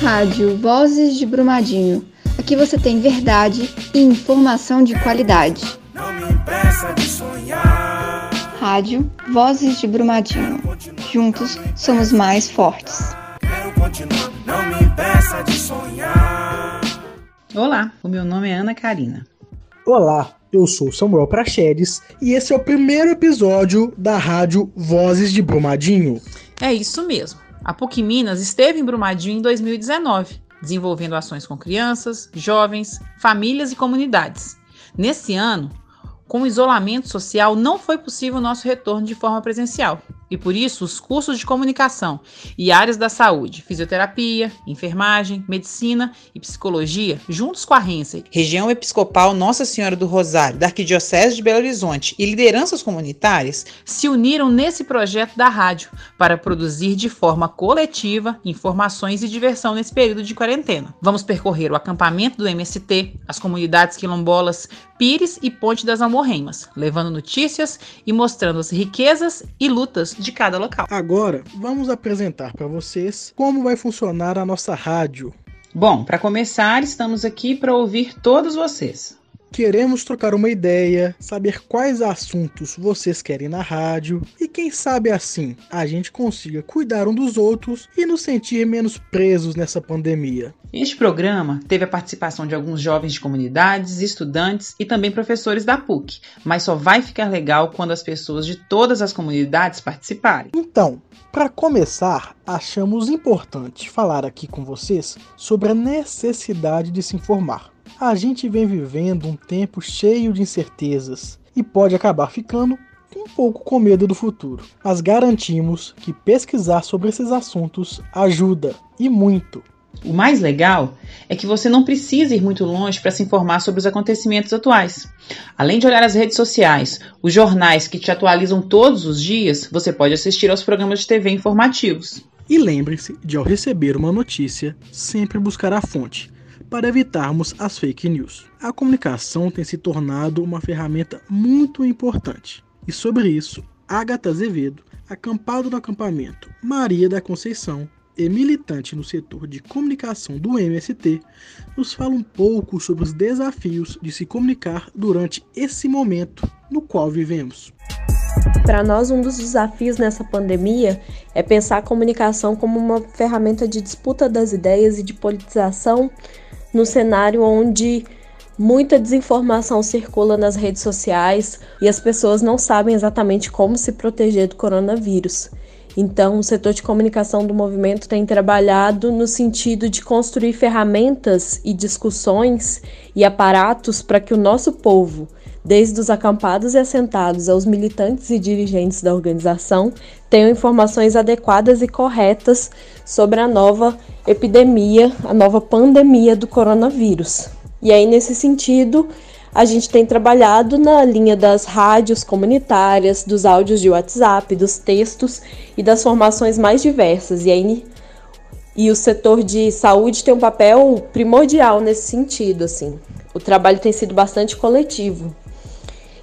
Rádio Vozes de Brumadinho. Aqui você tem verdade e informação de qualidade. Não me impeça de sonhar. Rádio Vozes de Brumadinho. Juntos somos mais fortes. Quero continuar, não me impeça de sonhar. Olá, o meu nome é Ana Karina. Olá, eu sou Samuel Prachedes e esse é o primeiro episódio da rádio Vozes de Brumadinho. É isso mesmo. A PUC Minas esteve em Brumadinho em 2019, desenvolvendo ações com crianças, jovens, famílias e comunidades. Nesse ano, com o isolamento social, não foi possível o nosso retorno de forma presencial. E por isso, os cursos de comunicação e áreas da saúde, fisioterapia, enfermagem, medicina e psicologia, juntos com a Rense, região episcopal Nossa Senhora do Rosário, da Arquidiocese de Belo Horizonte e lideranças comunitárias, se uniram nesse projeto da rádio para produzir de forma coletiva informações e diversão nesse período de quarentena. Vamos percorrer o acampamento do MST, as comunidades quilombolas, Pires e Ponte das Almorremas, levando notícias e mostrando as riquezas e lutas de cada local. Agora, vamos apresentar para vocês como vai funcionar a nossa rádio. Bom, para começar, estamos aqui para ouvir todos vocês. Queremos trocar uma ideia, saber quais assuntos vocês querem na rádio e quem sabe assim a gente consiga cuidar um dos outros e nos sentir menos presos nessa pandemia. Este programa teve a participação de alguns jovens de comunidades, estudantes e também professores da PUC, mas só vai ficar legal quando as pessoas de todas as comunidades participarem. Então, para começar, achamos importante falar aqui com vocês sobre a necessidade de se informar. A gente vem vivendo um tempo cheio de incertezas e pode acabar ficando um pouco com medo do futuro. Mas garantimos que pesquisar sobre esses assuntos ajuda e muito. O mais legal é que você não precisa ir muito longe para se informar sobre os acontecimentos atuais. Além de olhar as redes sociais, os jornais que te atualizam todos os dias, você pode assistir aos programas de TV informativos. E lembre-se de, ao receber uma notícia, sempre buscar a fonte para evitarmos as fake news. A comunicação tem se tornado uma ferramenta muito importante. E sobre isso, Agatha Azevedo, acampado no acampamento Maria da Conceição e militante no setor de comunicação do MST, nos fala um pouco sobre os desafios de se comunicar durante esse momento no qual vivemos. Para nós, um dos desafios nessa pandemia é pensar a comunicação como uma ferramenta de disputa das ideias e de politização no cenário onde muita desinformação circula nas redes sociais e as pessoas não sabem exatamente como se proteger do coronavírus. Então, o setor de comunicação do movimento tem trabalhado no sentido de construir ferramentas e discussões e aparatos para que o nosso povo, desde os acampados e assentados aos militantes e dirigentes da organização, tenham informações adequadas e corretas sobre a nova epidemia, a nova pandemia do coronavírus. E aí, nesse sentido, a gente tem trabalhado na linha das rádios comunitárias, dos áudios de WhatsApp, dos textos e das formações mais diversas. E aí e o setor de saúde tem um papel primordial nesse sentido, assim. O trabalho tem sido bastante coletivo.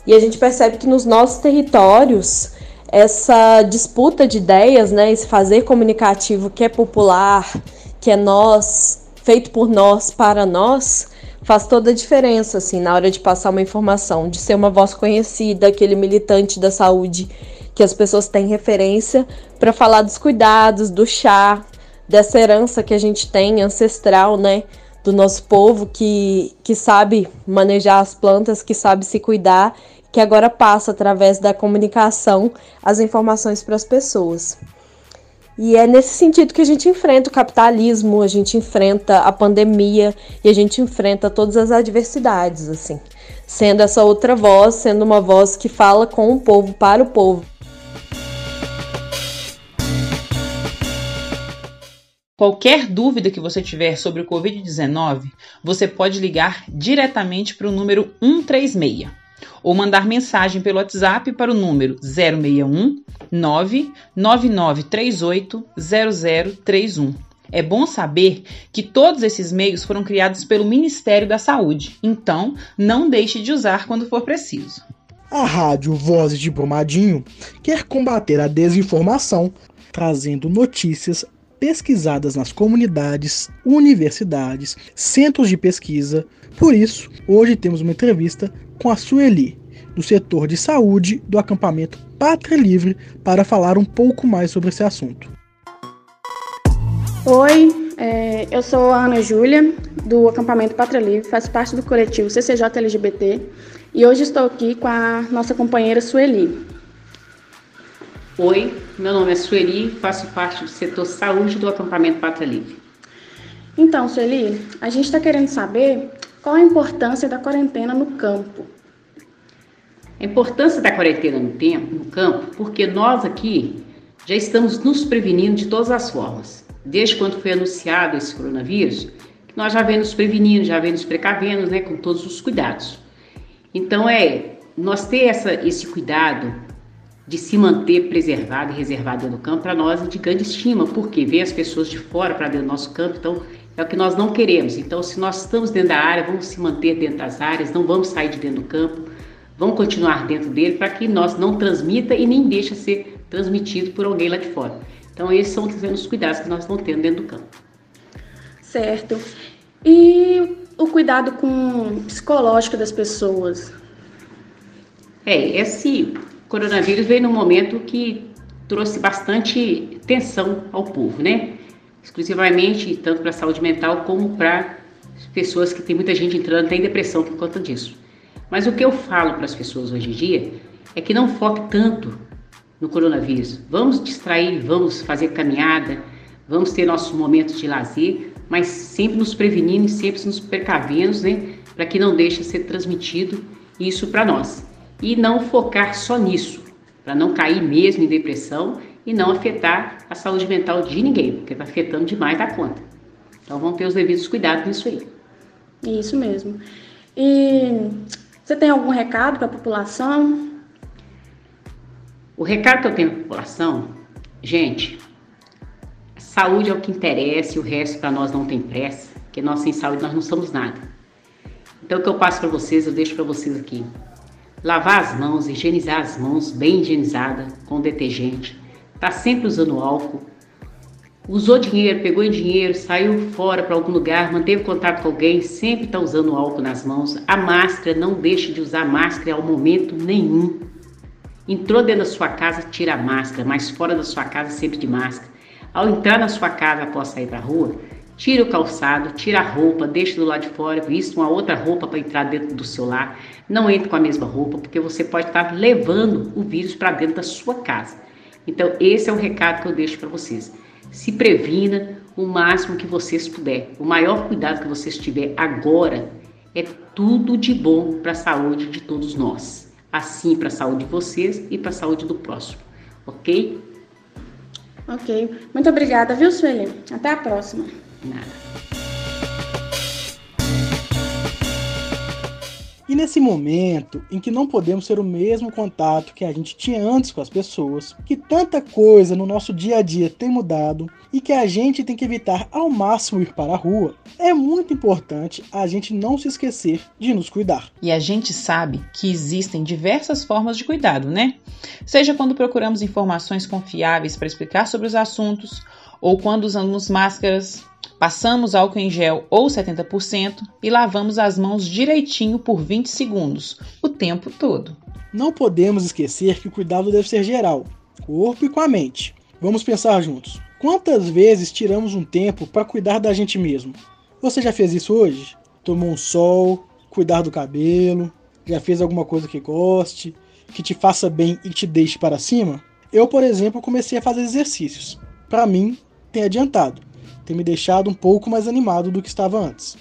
E a gente percebe que nos nossos territórios essa disputa de ideias, né, esse fazer comunicativo que é popular, que é nós, feito por nós, para nós, faz toda a diferença, assim, na hora de passar uma informação, de ser uma voz conhecida, aquele militante da saúde que as pessoas têm referência para falar dos cuidados, do chá, dessa herança que a gente tem ancestral, né, do nosso povo que, que sabe manejar as plantas, que sabe se cuidar, que agora passa através da comunicação as informações para as pessoas. E é nesse sentido que a gente enfrenta o capitalismo, a gente enfrenta a pandemia e a gente enfrenta todas as adversidades, assim, sendo essa outra voz, sendo uma voz que fala com o povo, para o povo. Qualquer dúvida que você tiver sobre o Covid-19, você pode ligar diretamente para o número 136 ou mandar mensagem pelo WhatsApp para o número 061 99938 0031. É bom saber que todos esses meios foram criados pelo Ministério da Saúde, então não deixe de usar quando for preciso. A rádio Vozes de Brumadinho quer combater a desinformação, trazendo notícias pesquisadas nas comunidades, universidades, centros de pesquisa. Por isso, hoje temos uma entrevista com a Sueli, do setor de saúde do acampamento Pátria Livre, para falar um pouco mais sobre esse assunto. Oi, é, eu sou a Ana Júlia, do acampamento Pátria Livre, faço parte do coletivo CCJ LGBT e hoje estou aqui com a nossa companheira Sueli. Oi, meu nome é Sueli, faço parte do setor saúde do acampamento Pátria Livre. Então, Sueli, a gente está querendo saber qual a importância da quarentena no campo. A importância da quarentena no, tempo, no campo, porque nós aqui já estamos nos prevenindo de todas as formas. Desde quando foi anunciado esse coronavírus, nós já vemos nos prevenindo, já vemos nos precavendo, né, com todos os cuidados. Então, é nós ter essa, esse cuidado de se manter preservado e reservado no campo, para nós é de grande estima, porque vê as pessoas de fora para dentro do nosso campo, então é o que nós não queremos. Então, se nós estamos dentro da área, vamos se manter dentro das áreas, não vamos sair de dentro do campo, vamos continuar dentro dele para que nós não transmita e nem deixe ser transmitido por alguém lá de fora. Então, esses são os cuidados que nós estamos tendo dentro do campo. Certo. E o cuidado com o psicológico das pessoas? É, esse coronavírus veio num momento que trouxe bastante tensão ao povo, né? Exclusivamente tanto para a saúde mental como para pessoas que tem muita gente entrando tem depressão por conta disso. Mas o que eu falo para as pessoas hoje em dia é que não foque tanto no coronavírus. Vamos distrair, vamos fazer caminhada, vamos ter nossos momentos de lazer, mas sempre nos prevenindo e sempre nos precavendo, né, para que não deixe ser transmitido isso para nós e não focar só nisso, para não cair mesmo em depressão e não afetar a saúde mental de ninguém, porque está afetando demais da conta. Então vamos ter os devidos cuidados nisso aí. Isso mesmo. E você tem algum recado para a população? O recado que eu tenho para a população, gente, saúde é o que interessa e o resto para nós não tem pressa, porque nós sem saúde nós não somos nada. Então o que eu passo para vocês, eu deixo para vocês aqui. Lavar as mãos, higienizar as mãos bem higienizada com detergente. Tá sempre usando álcool. Usou dinheiro, pegou em dinheiro, saiu fora para algum lugar, manteve contato com alguém, sempre está usando álcool nas mãos. A máscara, não deixe de usar máscara ao momento nenhum. Entrou dentro da sua casa, tira a máscara, mas fora da sua casa, sempre de máscara. Ao entrar na sua casa após sair para rua, Tira o calçado, tira a roupa, deixa do lado de fora, vista uma outra roupa para entrar dentro do seu lar. Não entre com a mesma roupa, porque você pode estar levando o vírus para dentro da sua casa. Então, esse é o recado que eu deixo para vocês. Se previna o máximo que vocês puder. O maior cuidado que vocês tiver agora é tudo de bom para a saúde de todos nós. Assim, para a saúde de vocês e para a saúde do próximo. Ok? Ok. Muito obrigada, viu, Sueli? Até a próxima. E nesse momento em que não podemos ter o mesmo contato que a gente tinha antes com as pessoas, que tanta coisa no nosso dia a dia tem mudado e que a gente tem que evitar ao máximo ir para a rua, é muito importante a gente não se esquecer de nos cuidar. E a gente sabe que existem diversas formas de cuidado, né? Seja quando procuramos informações confiáveis para explicar sobre os assuntos, ou quando usamos máscaras, Passamos álcool em gel ou 70% e lavamos as mãos direitinho por 20 segundos, o tempo todo. Não podemos esquecer que o cuidado deve ser geral, corpo e com a mente. Vamos pensar juntos. Quantas vezes tiramos um tempo para cuidar da gente mesmo? Você já fez isso hoje? Tomou um sol, cuidar do cabelo, já fez alguma coisa que goste, que te faça bem e te deixe para cima? Eu, por exemplo, comecei a fazer exercícios. Para mim, tem adiantado tem me deixado um pouco mais animado do que estava antes.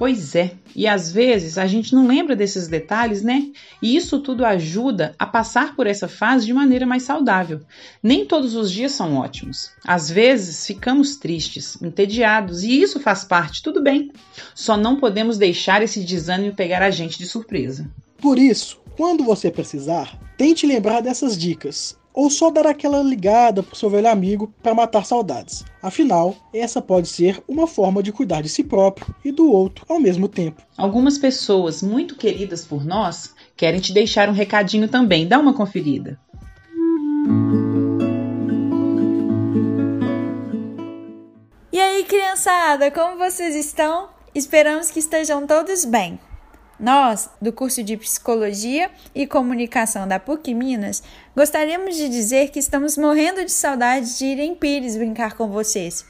Pois é, e às vezes a gente não lembra desses detalhes, né? E isso tudo ajuda a passar por essa fase de maneira mais saudável. Nem todos os dias são ótimos. Às vezes ficamos tristes, entediados, e isso faz parte, tudo bem. Só não podemos deixar esse desânimo pegar a gente de surpresa. Por isso, quando você precisar, tente lembrar dessas dicas ou só dar aquela ligada pro seu velho amigo para matar saudades. Afinal, essa pode ser uma forma de cuidar de si próprio e do outro ao mesmo tempo. Algumas pessoas muito queridas por nós querem te deixar um recadinho também. Dá uma conferida. aí, criançada, como vocês estão? Esperamos que estejam todos bem. Nós, do curso de Psicologia e Comunicação da PUC Minas, gostaríamos de dizer que estamos morrendo de saudade de ir em Pires brincar com vocês.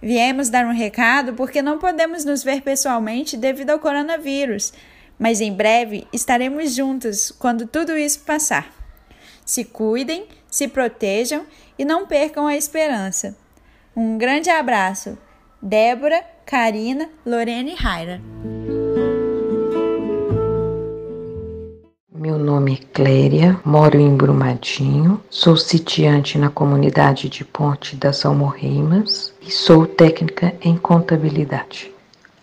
Viemos dar um recado porque não podemos nos ver pessoalmente devido ao coronavírus, mas em breve estaremos juntos quando tudo isso passar. Se cuidem, se protejam e não percam a esperança. Um grande abraço. Débora, Karina, Lorena e Raira. Cléria, moro em Brumadinho, sou sitiante na comunidade de Ponte das Almorreimas e sou técnica em contabilidade.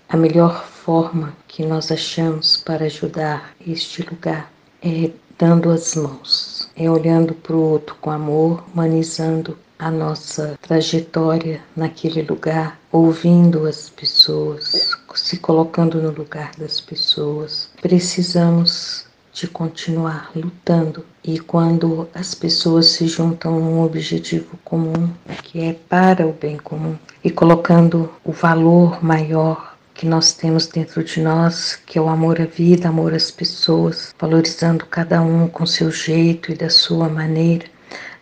A melhor forma que nós achamos para ajudar este lugar é dando as mãos, é olhando para o outro com amor, humanizando a nossa trajetória naquele lugar, ouvindo as pessoas, se colocando no lugar das pessoas. Precisamos de continuar lutando. E quando as pessoas se juntam num objetivo comum, que é para o bem comum, e colocando o valor maior que nós temos dentro de nós, que é o amor à vida, amor às pessoas, valorizando cada um com seu jeito e da sua maneira,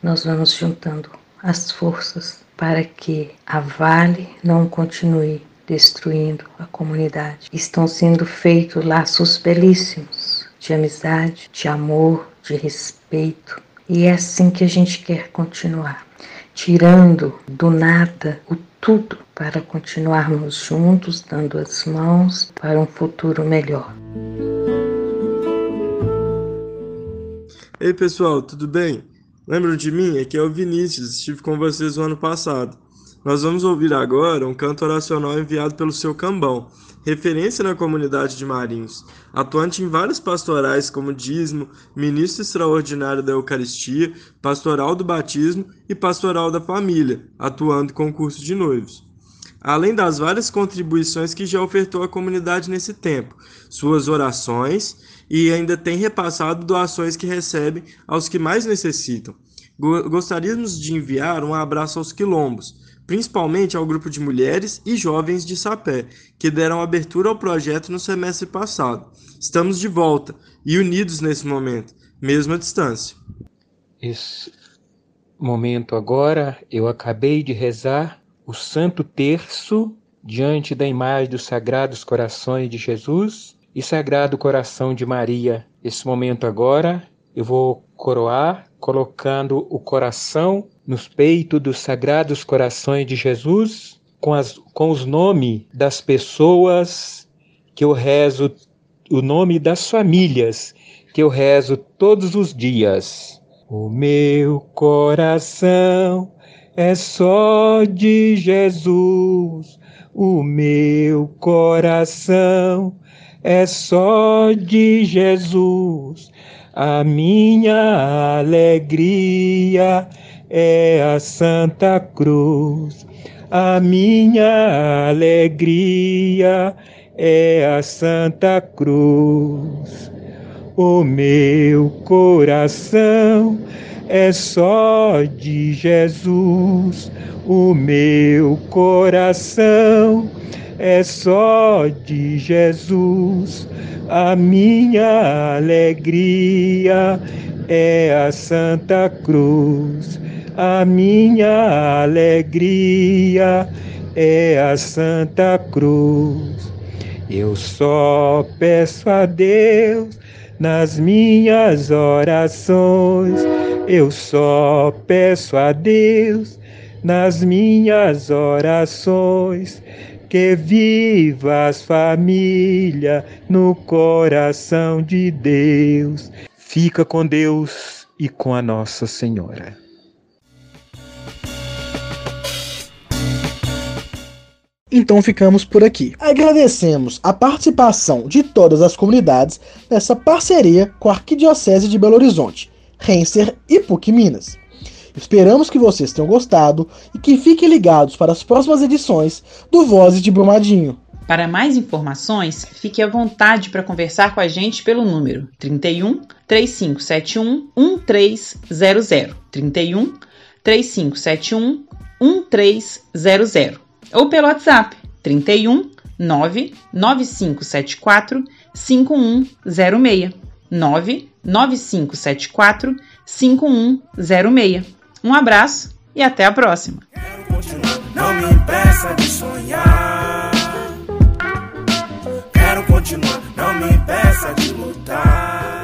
nós vamos juntando as forças para que a Vale não continue destruindo a comunidade. Estão sendo feitos laços belíssimos de amizade, de amor, de respeito. E é assim que a gente quer continuar, tirando do nada o tudo para continuarmos juntos, dando as mãos para um futuro melhor. Ei pessoal, tudo bem? Lembram de mim? Aqui é o Vinícius, estive com vocês no ano passado. Nós vamos ouvir agora um canto oracional enviado pelo seu Cambão referência na comunidade de Marinhos, atuante em várias pastorais como dízimo, ministro extraordinário da Eucaristia, pastoral do batismo e pastoral da família, atuando com o curso de noivos. Além das várias contribuições que já ofertou à comunidade nesse tempo, suas orações e ainda tem repassado doações que recebe aos que mais necessitam. Gostaríamos de enviar um abraço aos quilombos, principalmente ao grupo de mulheres e jovens de Sapé, que deram abertura ao projeto no semestre passado. Estamos de volta e unidos nesse momento, mesmo à distância. Esse momento agora, eu acabei de rezar o Santo Terço diante da imagem dos Sagrados Corações de Jesus e Sagrado Coração de Maria. Esse momento agora, eu vou coroar colocando o coração nos peitos dos sagrados corações de Jesus, com, as, com os nomes das pessoas que eu rezo, o nome das famílias que eu rezo todos os dias. O meu coração é só de Jesus, o meu coração é só de Jesus, a minha alegria é a Santa Cruz. A minha alegria é a Santa Cruz. O meu coração é só de Jesus. O meu coração é só de Jesus. A minha alegria é a Santa Cruz. A minha alegria é a Santa Cruz. Eu só peço a Deus nas minhas orações. Eu só peço a Deus nas minhas orações que viva as famílias no coração de Deus. Fica com Deus e com a Nossa Senhora. Então ficamos por aqui. Agradecemos a participação de todas as comunidades nessa parceria com a Arquidiocese de Belo Horizonte, Renser e PUC Minas. Esperamos que vocês tenham gostado e que fiquem ligados para as próximas edições do Vozes de Brumadinho. Para mais informações, fique à vontade para conversar com a gente pelo número 31 3571 1300. 31 3571 1300 ou pelo WhatsApp 31 99574 5106 99574 5106. Um abraço e até a próxima. Não me impeça de sonhar. Quero continuar, não me impeça de lutar.